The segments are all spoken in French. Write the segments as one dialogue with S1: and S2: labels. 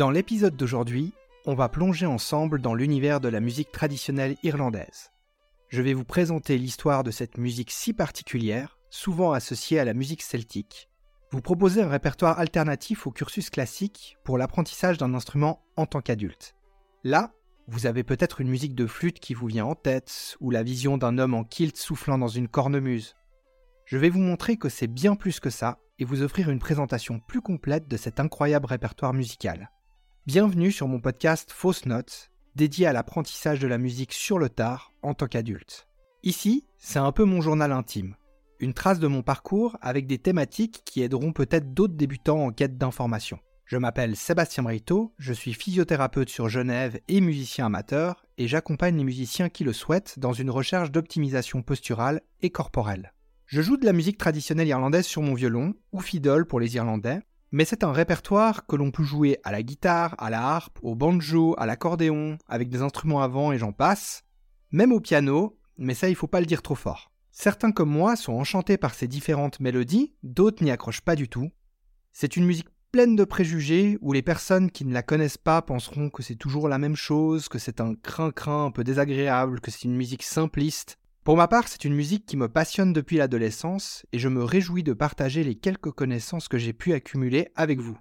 S1: Dans l'épisode d'aujourd'hui, on va plonger ensemble dans l'univers de la musique traditionnelle irlandaise. Je vais vous présenter l'histoire de cette musique si particulière, souvent associée à la musique celtique, vous proposer un répertoire alternatif au cursus classique pour l'apprentissage d'un instrument en tant qu'adulte. Là, vous avez peut-être une musique de flûte qui vous vient en tête, ou la vision d'un homme en kilt soufflant dans une cornemuse. Je vais vous montrer que c'est bien plus que ça, et vous offrir une présentation plus complète de cet incroyable répertoire musical. Bienvenue sur mon podcast Fausse Notes, dédié à l'apprentissage de la musique sur le tard en tant qu'adulte. Ici, c'est un peu mon journal intime, une trace de mon parcours avec des thématiques qui aideront peut-être d'autres débutants en quête d'informations. Je m'appelle Sébastien Brito, je suis physiothérapeute sur Genève et musicien amateur, et j'accompagne les musiciens qui le souhaitent dans une recherche d'optimisation posturale et corporelle. Je joue de la musique traditionnelle irlandaise sur mon violon, ou fiddle pour les Irlandais, mais c'est un répertoire que l'on peut jouer à la guitare, à la harpe, au banjo, à l'accordéon, avec des instruments avant et j'en passe, même au piano, mais ça il faut pas le dire trop fort. Certains comme moi sont enchantés par ces différentes mélodies, d'autres n'y accrochent pas du tout. C'est une musique pleine de préjugés où les personnes qui ne la connaissent pas penseront que c'est toujours la même chose, que c'est un crin-crin un peu désagréable, que c'est une musique simpliste. Pour ma part, c'est une musique qui me passionne depuis l'adolescence et je me réjouis de partager les quelques connaissances que j'ai pu accumuler avec vous.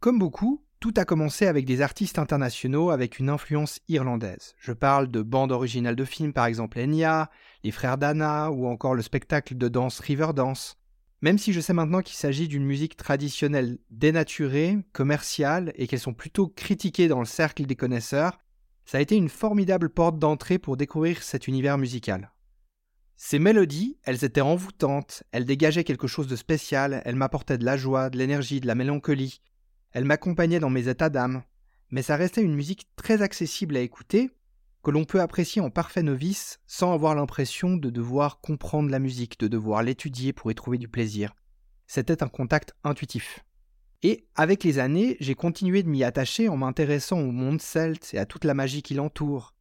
S1: Comme beaucoup, tout a commencé avec des artistes internationaux avec une influence irlandaise. Je parle de bandes originales de films par exemple Enya, les frères Dana ou encore le spectacle de danse Riverdance. Même si je sais maintenant qu'il s'agit d'une musique traditionnelle dénaturée, commerciale, et qu'elles sont plutôt critiquées dans le cercle des connaisseurs, ça a été une formidable porte d'entrée pour découvrir cet univers musical. Ces mélodies, elles étaient envoûtantes, elles dégageaient quelque chose de spécial, elles m'apportaient de la joie, de l'énergie, de la mélancolie, elles m'accompagnaient dans mes états d'âme, mais ça restait une musique très accessible à écouter, que l'on peut apprécier en parfait novice sans avoir l'impression de devoir comprendre la musique, de devoir l'étudier pour y trouver du plaisir. C'était un contact intuitif. Et avec les années, j'ai continué de m'y attacher en m'intéressant au monde celte et à toute la magie qui l'entoure,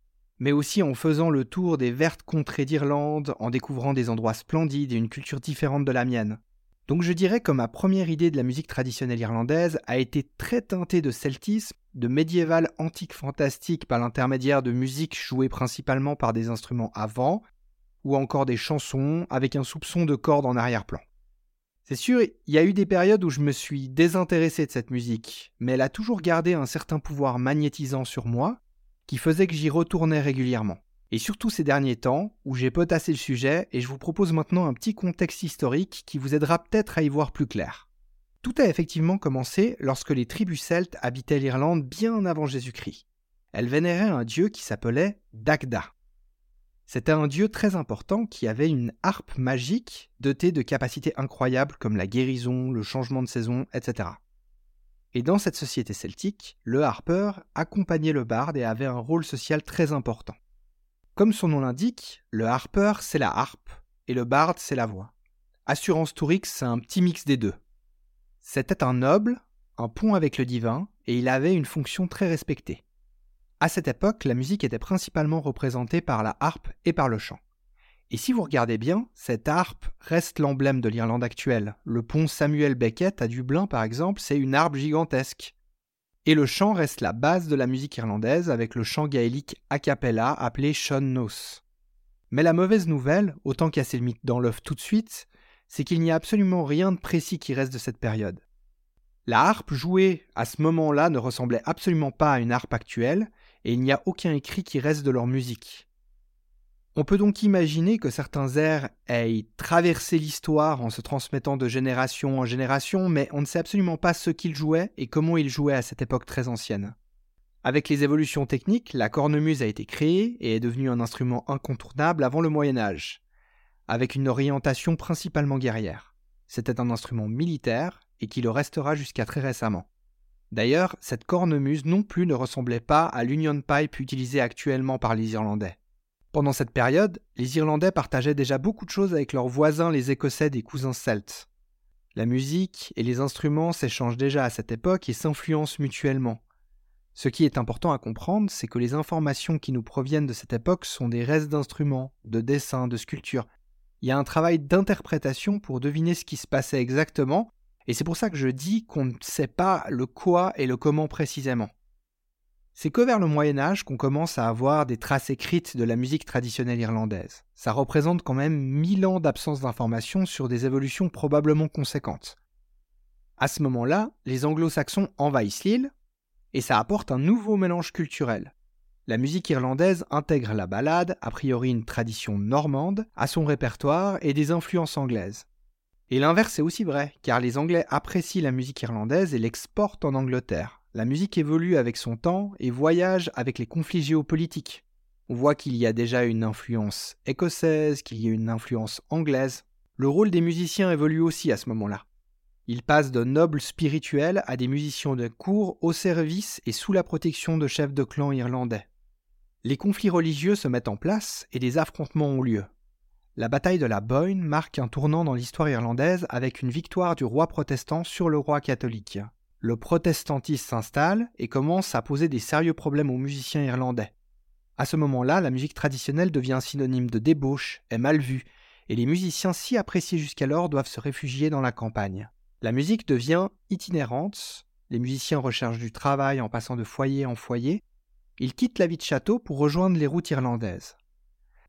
S1: mais aussi en faisant le tour des vertes contrées d'Irlande, en découvrant des endroits splendides et une culture différente de la mienne. Donc je dirais que ma première idée de la musique traditionnelle irlandaise a été très teintée de celtisme, de médiéval antique fantastique par l'intermédiaire de musique jouée principalement par des instruments avant, ou encore des chansons avec un soupçon de cordes en arrière-plan. C'est sûr, il y a eu des périodes où je me suis désintéressé de cette musique, mais elle a toujours gardé un certain pouvoir magnétisant sur moi, qui faisait que j'y retournais régulièrement et surtout ces derniers temps, où j'ai potassé le sujet et je vous propose maintenant un petit contexte historique qui vous aidera peut-être à y voir plus clair. Tout a effectivement commencé lorsque les tribus celtes habitaient l'Irlande bien avant Jésus-Christ. Elles vénéraient un dieu qui s'appelait Dagda. C'était un dieu très important qui avait une harpe magique dotée de capacités incroyables comme la guérison, le changement de saison, etc. Et dans cette société celtique, le harpeur accompagnait le barde et avait un rôle social très important. Comme son nom l'indique, le harper c'est la harpe et le bard c'est la voix. Assurance Tourix c'est un petit mix des deux. C'était un noble, un pont avec le divin, et il avait une fonction très respectée. À cette époque, la musique était principalement représentée par la harpe et par le chant. Et si vous regardez bien, cette harpe reste l'emblème de l'Irlande actuelle. Le pont Samuel Beckett à Dublin, par exemple, c'est une harpe gigantesque. Et le chant reste la base de la musique irlandaise avec le chant gaélique a cappella appelé Sean Nos. Mais la mauvaise nouvelle, autant casser le mythe dans l'œuf tout de suite, c'est qu'il n'y a absolument rien de précis qui reste de cette période. La harpe jouée à ce moment-là ne ressemblait absolument pas à une harpe actuelle, et il n'y a aucun écrit qui reste de leur musique. On peut donc imaginer que certains airs aient traversé l'histoire en se transmettant de génération en génération, mais on ne sait absolument pas ce qu'ils jouaient et comment ils jouaient à cette époque très ancienne. Avec les évolutions techniques, la cornemuse a été créée et est devenue un instrument incontournable avant le Moyen Âge, avec une orientation principalement guerrière. C'était un instrument militaire et qui le restera jusqu'à très récemment. D'ailleurs, cette cornemuse non plus ne ressemblait pas à l'Union Pipe utilisée actuellement par les Irlandais. Pendant cette période, les Irlandais partageaient déjà beaucoup de choses avec leurs voisins les Écossais des cousins celtes. La musique et les instruments s'échangent déjà à cette époque et s'influencent mutuellement. Ce qui est important à comprendre, c'est que les informations qui nous proviennent de cette époque sont des restes d'instruments, de dessins, de sculptures. Il y a un travail d'interprétation pour deviner ce qui se passait exactement, Et c'est pour ça que je dis qu'on ne sait pas le quoi et le comment précisément. C'est que vers le Moyen Âge qu'on commence à avoir des traces écrites de la musique traditionnelle irlandaise. Ça représente quand même mille ans d'absence d'informations sur des évolutions probablement conséquentes. À ce moment-là, les anglo-saxons envahissent l'île, et ça apporte un nouveau mélange culturel. La musique irlandaise intègre la ballade, a priori une tradition normande, à son répertoire et des influences anglaises. Et l'inverse est aussi vrai, car les Anglais apprécient la musique irlandaise et l'exportent en Angleterre. La musique évolue avec son temps et voyage avec les conflits géopolitiques. On voit qu'il y a déjà une influence écossaise, qu'il y a une influence anglaise. Le rôle des musiciens évolue aussi à ce moment-là. Ils passent de nobles spirituels à des musiciens de cour au service et sous la protection de chefs de clan irlandais. Les conflits religieux se mettent en place et des affrontements ont lieu. La bataille de la Boyne marque un tournant dans l'histoire irlandaise avec une victoire du roi protestant sur le roi catholique le protestantisme s'installe et commence à poser des sérieux problèmes aux musiciens irlandais. À ce moment-là, la musique traditionnelle devient synonyme de débauche, est mal vue, et les musiciens si appréciés jusqu'alors doivent se réfugier dans la campagne. La musique devient itinérante, les musiciens recherchent du travail en passant de foyer en foyer, ils quittent la vie de château pour rejoindre les routes irlandaises.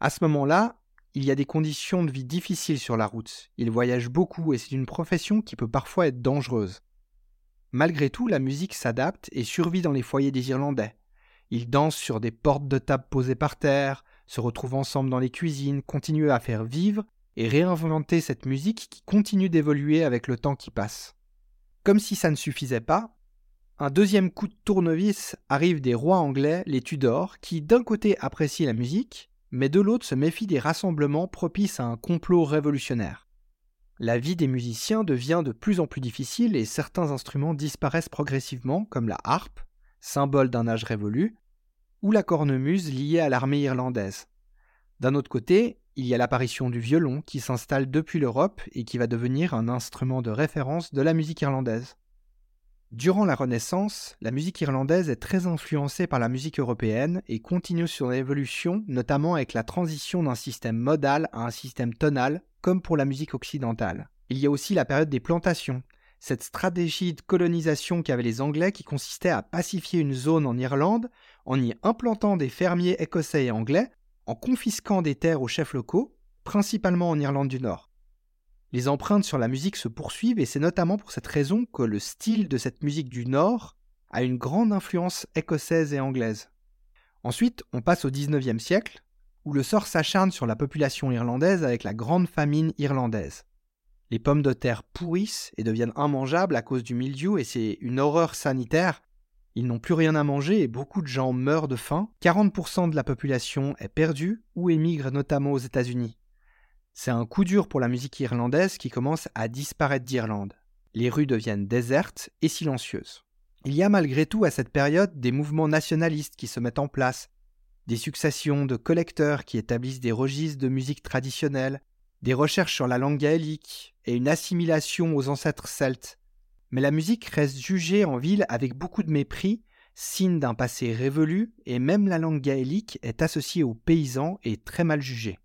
S1: À ce moment-là, il y a des conditions de vie difficiles sur la route, ils voyagent beaucoup et c'est une profession qui peut parfois être dangereuse. Malgré tout, la musique s'adapte et survit dans les foyers des Irlandais. Ils dansent sur des portes de table posées par terre, se retrouvent ensemble dans les cuisines, continuent à faire vivre et réinventer cette musique qui continue d'évoluer avec le temps qui passe. Comme si ça ne suffisait pas, un deuxième coup de tournevis arrive des rois anglais, les Tudors, qui d'un côté apprécient la musique, mais de l'autre se méfient des rassemblements propices à un complot révolutionnaire. La vie des musiciens devient de plus en plus difficile et certains instruments disparaissent progressivement, comme la harpe, symbole d'un âge révolu, ou la cornemuse liée à l'armée irlandaise. D'un autre côté, il y a l'apparition du violon qui s'installe depuis l'Europe et qui va devenir un instrument de référence de la musique irlandaise. Durant la Renaissance, la musique irlandaise est très influencée par la musique européenne et continue son évolution, notamment avec la transition d'un système modal à un système tonal comme pour la musique occidentale. Il y a aussi la période des plantations, cette stratégie de colonisation qu'avaient les Anglais qui consistait à pacifier une zone en Irlande en y implantant des fermiers écossais et anglais, en confisquant des terres aux chefs locaux, principalement en Irlande du Nord. Les empreintes sur la musique se poursuivent et c'est notamment pour cette raison que le style de cette musique du Nord a une grande influence écossaise et anglaise. Ensuite, on passe au XIXe siècle, où le sort s'acharne sur la population irlandaise avec la grande famine irlandaise. Les pommes de terre pourrissent et deviennent immangeables à cause du mildiou et c'est une horreur sanitaire. Ils n'ont plus rien à manger et beaucoup de gens meurent de faim. 40% de la population est perdue ou émigre notamment aux États-Unis. C'est un coup dur pour la musique irlandaise qui commence à disparaître d'Irlande. Les rues deviennent désertes et silencieuses. Il y a malgré tout à cette période des mouvements nationalistes qui se mettent en place, des successions de collecteurs qui établissent des registres de musique traditionnelle, des recherches sur la langue gaélique et une assimilation aux ancêtres celtes. Mais la musique reste jugée en ville avec beaucoup de mépris, signe d'un passé révolu, et même la langue gaélique est associée aux paysans et très mal jugée.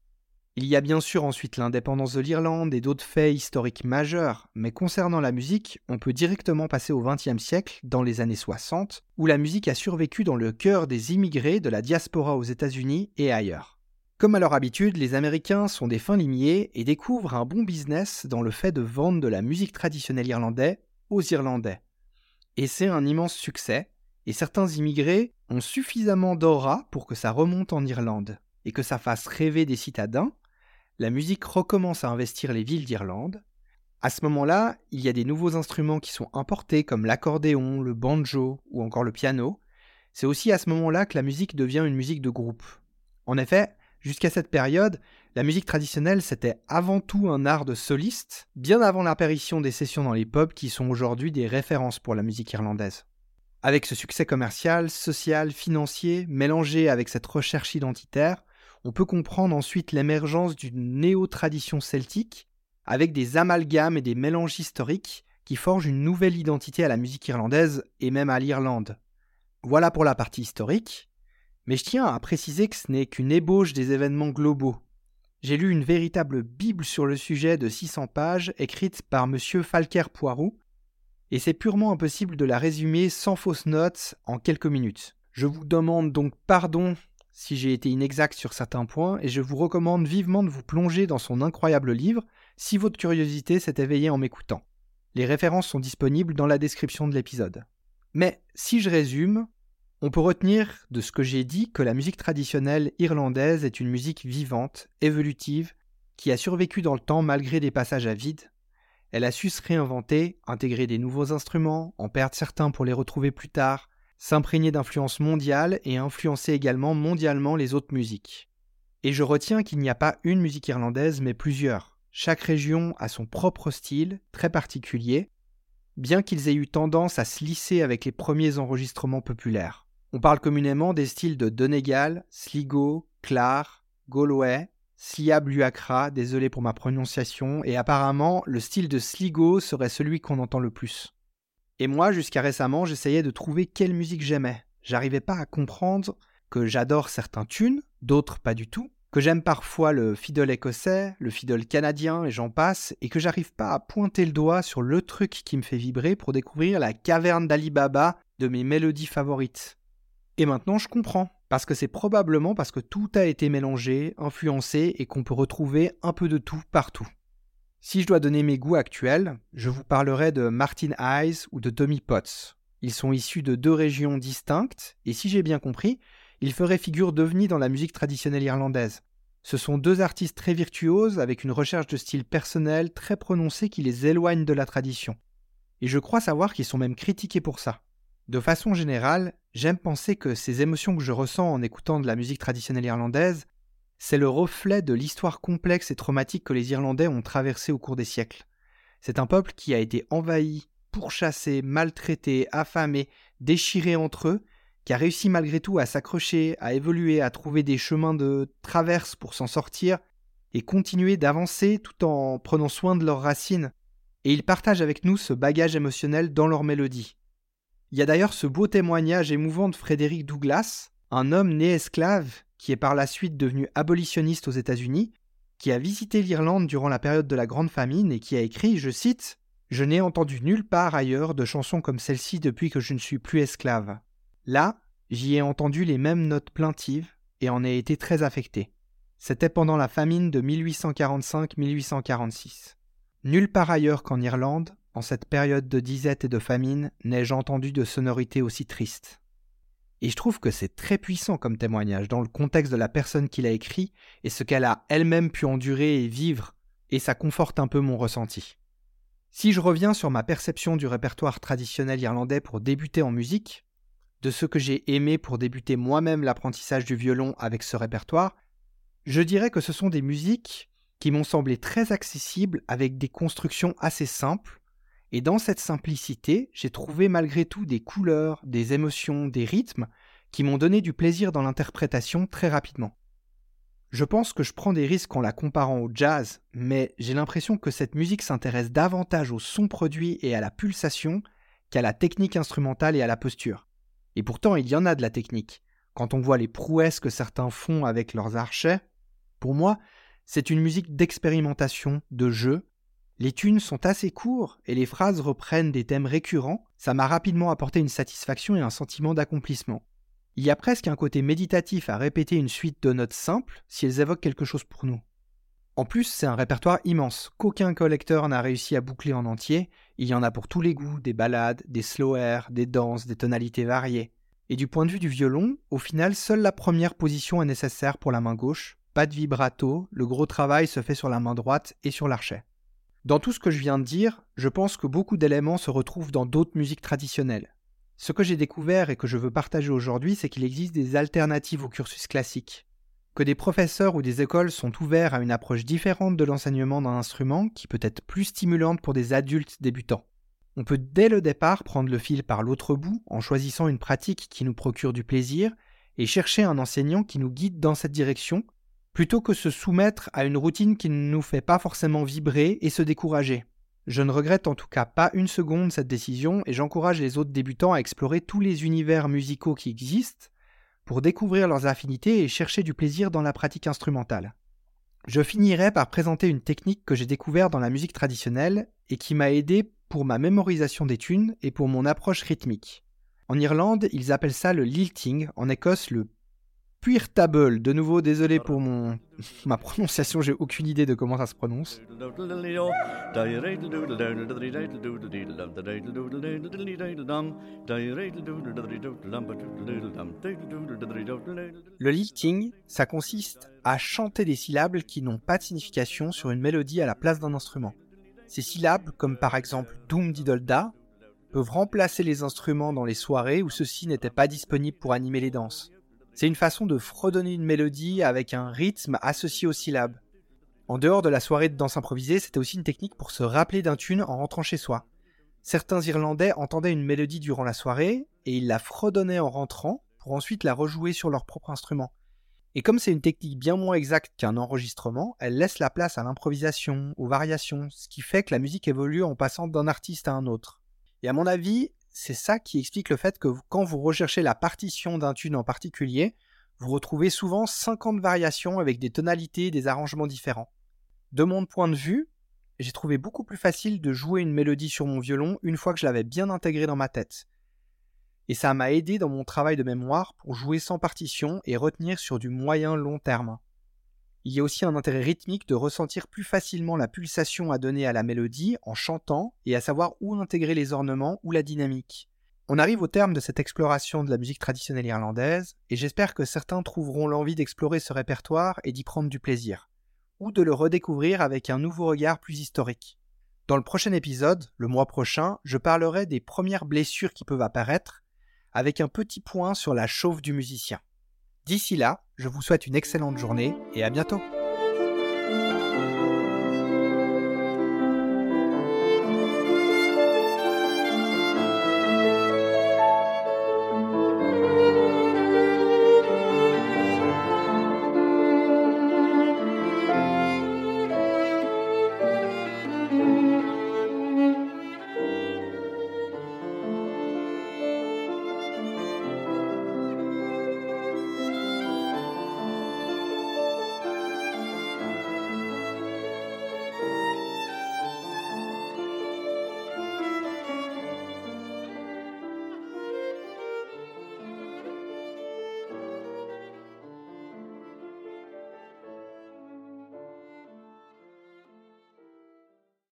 S1: Il y a bien sûr ensuite l'indépendance de l'Irlande et d'autres faits historiques majeurs, mais concernant la musique, on peut directement passer au XXe siècle, dans les années 60, où la musique a survécu dans le cœur des immigrés de la diaspora aux États-Unis et ailleurs. Comme à leur habitude, les Américains sont des fins limiers et découvrent un bon business dans le fait de vendre de la musique traditionnelle irlandaise aux Irlandais. Et c'est un immense succès, et certains immigrés ont suffisamment d'aura pour que ça remonte en Irlande, et que ça fasse rêver des citadins, la musique recommence à investir les villes d'Irlande. À ce moment-là, il y a des nouveaux instruments qui sont importés comme l'accordéon, le banjo ou encore le piano. C'est aussi à ce moment-là que la musique devient une musique de groupe. En effet, jusqu'à cette période, la musique traditionnelle c'était avant tout un art de soliste, bien avant l'apparition des sessions dans les pubs qui sont aujourd'hui des références pour la musique irlandaise. Avec ce succès commercial, social, financier, mélangé avec cette recherche identitaire, on peut comprendre ensuite l'émergence d'une néo-tradition celtique, avec des amalgames et des mélanges historiques qui forgent une nouvelle identité à la musique irlandaise et même à l'Irlande. Voilà pour la partie historique, mais je tiens à préciser que ce n'est qu'une ébauche des événements globaux. j'ai lu une véritable Bible sur le sujet de 600 pages écrite par M. Falker Poirou, et c'est purement impossible de la résumer sans fausses notes en quelques minutes. Je vous demande donc pardon si j'ai été inexact sur certains points, et je vous recommande vivement de vous plonger dans son incroyable livre si votre curiosité s'est éveillée en m'écoutant. Les références sont disponibles dans la description de l'épisode. Mais si je résume, on peut retenir de ce que j'ai dit que la musique traditionnelle irlandaise est une musique vivante, évolutive, qui a survécu dans le temps malgré des passages à vide. Elle a su se réinventer, intégrer des nouveaux instruments, en perdre certains pour les retrouver plus tard, s'imprégner d'influences mondiales et influencer également mondialement les autres musiques. Et je retiens qu'il n'y a pas une musique irlandaise mais plusieurs. Chaque région a son propre style, très particulier, bien qu'ils aient eu tendance à se lisser avec les premiers enregistrements populaires. On parle communément des styles de Donegal, Sligo, Clar, Galway, Sliab désolé pour ma prononciation, et apparemment le style de Sligo serait celui qu'on entend le plus. Et moi, jusqu'à récemment, j'essayais de trouver quelle musique j'aimais. J'arrivais pas à comprendre que j'adore certains tunes, d'autres pas du tout, que j'aime parfois le fiddle écossais, le fiddle canadien et j'en passe, et que j'arrive pas à pointer le doigt sur le truc qui me fait vibrer pour découvrir la caverne d'Ali Baba de mes mélodies favorites. Et maintenant je comprends, parce que c'est probablement parce que tout a été mélangé, influencé et qu'on peut retrouver un peu de tout partout. Si je dois donner mes goûts actuels, je vous parlerai de Martin Eyes ou de Tommy Potts. Ils sont issus de deux régions distinctes, et si j'ai bien compris, ils feraient figure d'ovni dans la musique traditionnelle irlandaise. Ce sont deux artistes très virtuoses avec une recherche de style personnel très prononcée qui les éloigne de la tradition. Et je crois savoir qu'ils sont même critiqués pour ça. De façon générale, j'aime penser que ces émotions que je ressens en écoutant de la musique traditionnelle irlandaise, c'est le reflet de l'histoire complexe et traumatique que les Irlandais ont traversée au cours des siècles. C'est un peuple qui a été envahi, pourchassé, maltraité, affamé, déchiré entre eux, qui a réussi malgré tout à s'accrocher, à évoluer, à trouver des chemins de traverse pour s'en sortir, et continuer d'avancer tout en prenant soin de leurs racines. Et ils partagent avec nous ce bagage émotionnel dans leur mélodie. Il y a d'ailleurs ce beau témoignage émouvant de Frédéric Douglas, un homme né esclave qui est par la suite devenu abolitionniste aux États-Unis, qui a visité l'Irlande durant la période de la Grande Famine et qui a écrit, je cite, Je n'ai entendu nulle part ailleurs de chansons comme celle-ci depuis que je ne suis plus esclave. Là, j'y ai entendu les mêmes notes plaintives et en ai été très affecté. C'était pendant la famine de 1845-1846. Nulle part ailleurs qu'en Irlande, en cette période de disette et de famine, n'ai-je entendu de sonorités aussi tristes. Et je trouve que c'est très puissant comme témoignage dans le contexte de la personne qui l'a écrit et ce qu'elle a elle-même pu endurer et vivre, et ça conforte un peu mon ressenti. Si je reviens sur ma perception du répertoire traditionnel irlandais pour débuter en musique, de ce que j'ai aimé pour débuter moi-même l'apprentissage du violon avec ce répertoire, je dirais que ce sont des musiques qui m'ont semblé très accessibles avec des constructions assez simples, et dans cette simplicité, j'ai trouvé malgré tout des couleurs, des émotions, des rythmes qui m'ont donné du plaisir dans l'interprétation très rapidement. Je pense que je prends des risques en la comparant au jazz, mais j'ai l'impression que cette musique s'intéresse davantage au son produit et à la pulsation qu'à la technique instrumentale et à la posture. Et pourtant, il y en a de la technique. Quand on voit les prouesses que certains font avec leurs archets, pour moi, c'est une musique d'expérimentation, de jeu. Les tunes sont assez courts et les phrases reprennent des thèmes récurrents. Ça m'a rapidement apporté une satisfaction et un sentiment d'accomplissement. Il y a presque un côté méditatif à répéter une suite de notes simples si elles évoquent quelque chose pour nous. En plus, c'est un répertoire immense qu'aucun collecteur n'a réussi à boucler en entier. Il y en a pour tous les goûts, des ballades, des slow airs, des danses, des tonalités variées. Et du point de vue du violon, au final, seule la première position est nécessaire pour la main gauche. Pas de vibrato, le gros travail se fait sur la main droite et sur l'archet. Dans tout ce que je viens de dire, je pense que beaucoup d'éléments se retrouvent dans d'autres musiques traditionnelles. Ce que j'ai découvert et que je veux partager aujourd'hui, c'est qu'il existe des alternatives au cursus classique que des professeurs ou des écoles sont ouverts à une approche différente de l'enseignement d'un instrument qui peut être plus stimulante pour des adultes débutants. On peut dès le départ prendre le fil par l'autre bout en choisissant une pratique qui nous procure du plaisir et chercher un enseignant qui nous guide dans cette direction, plutôt que se soumettre à une routine qui ne nous fait pas forcément vibrer et se décourager. Je ne regrette en tout cas pas une seconde cette décision et j'encourage les autres débutants à explorer tous les univers musicaux qui existent, pour découvrir leurs affinités et chercher du plaisir dans la pratique instrumentale. Je finirai par présenter une technique que j'ai découverte dans la musique traditionnelle et qui m'a aidé pour ma mémorisation des tunes et pour mon approche rythmique. En Irlande, ils appellent ça le lilting, en Écosse le Puirtable. De nouveau, désolé pour mon ma prononciation, j'ai aucune idée de comment ça se prononce. Le lilting, ça consiste à chanter des syllabes qui n'ont pas de signification sur une mélodie à la place d'un instrument. Ces syllabes, comme par exemple Doom Didolda, peuvent remplacer les instruments dans les soirées où ceux-ci n'étaient pas disponibles pour animer les danses. C'est une façon de fredonner une mélodie avec un rythme associé aux syllabes. En dehors de la soirée de danse improvisée, c'était aussi une technique pour se rappeler d'un tune en rentrant chez soi. Certains Irlandais entendaient une mélodie durant la soirée et ils la fredonnaient en rentrant pour ensuite la rejouer sur leur propre instrument. Et comme c'est une technique bien moins exacte qu'un enregistrement, elle laisse la place à l'improvisation, aux variations, ce qui fait que la musique évolue en passant d'un artiste à un autre. Et à mon avis, c'est ça qui explique le fait que quand vous recherchez la partition d'un tune en particulier, vous retrouvez souvent 50 variations avec des tonalités et des arrangements différents. De mon point de vue, j'ai trouvé beaucoup plus facile de jouer une mélodie sur mon violon une fois que je l'avais bien intégrée dans ma tête. Et ça m'a aidé dans mon travail de mémoire pour jouer sans partition et retenir sur du moyen long terme. Il y a aussi un intérêt rythmique de ressentir plus facilement la pulsation à donner à la mélodie en chantant et à savoir où intégrer les ornements ou la dynamique. On arrive au terme de cette exploration de la musique traditionnelle irlandaise, et j'espère que certains trouveront l'envie d'explorer ce répertoire et d'y prendre du plaisir, ou de le redécouvrir avec un nouveau regard plus historique. Dans le prochain épisode, le mois prochain, je parlerai des premières blessures qui peuvent apparaître, avec un petit point sur la chauffe du musicien. D'ici là, je vous souhaite une excellente journée et à bientôt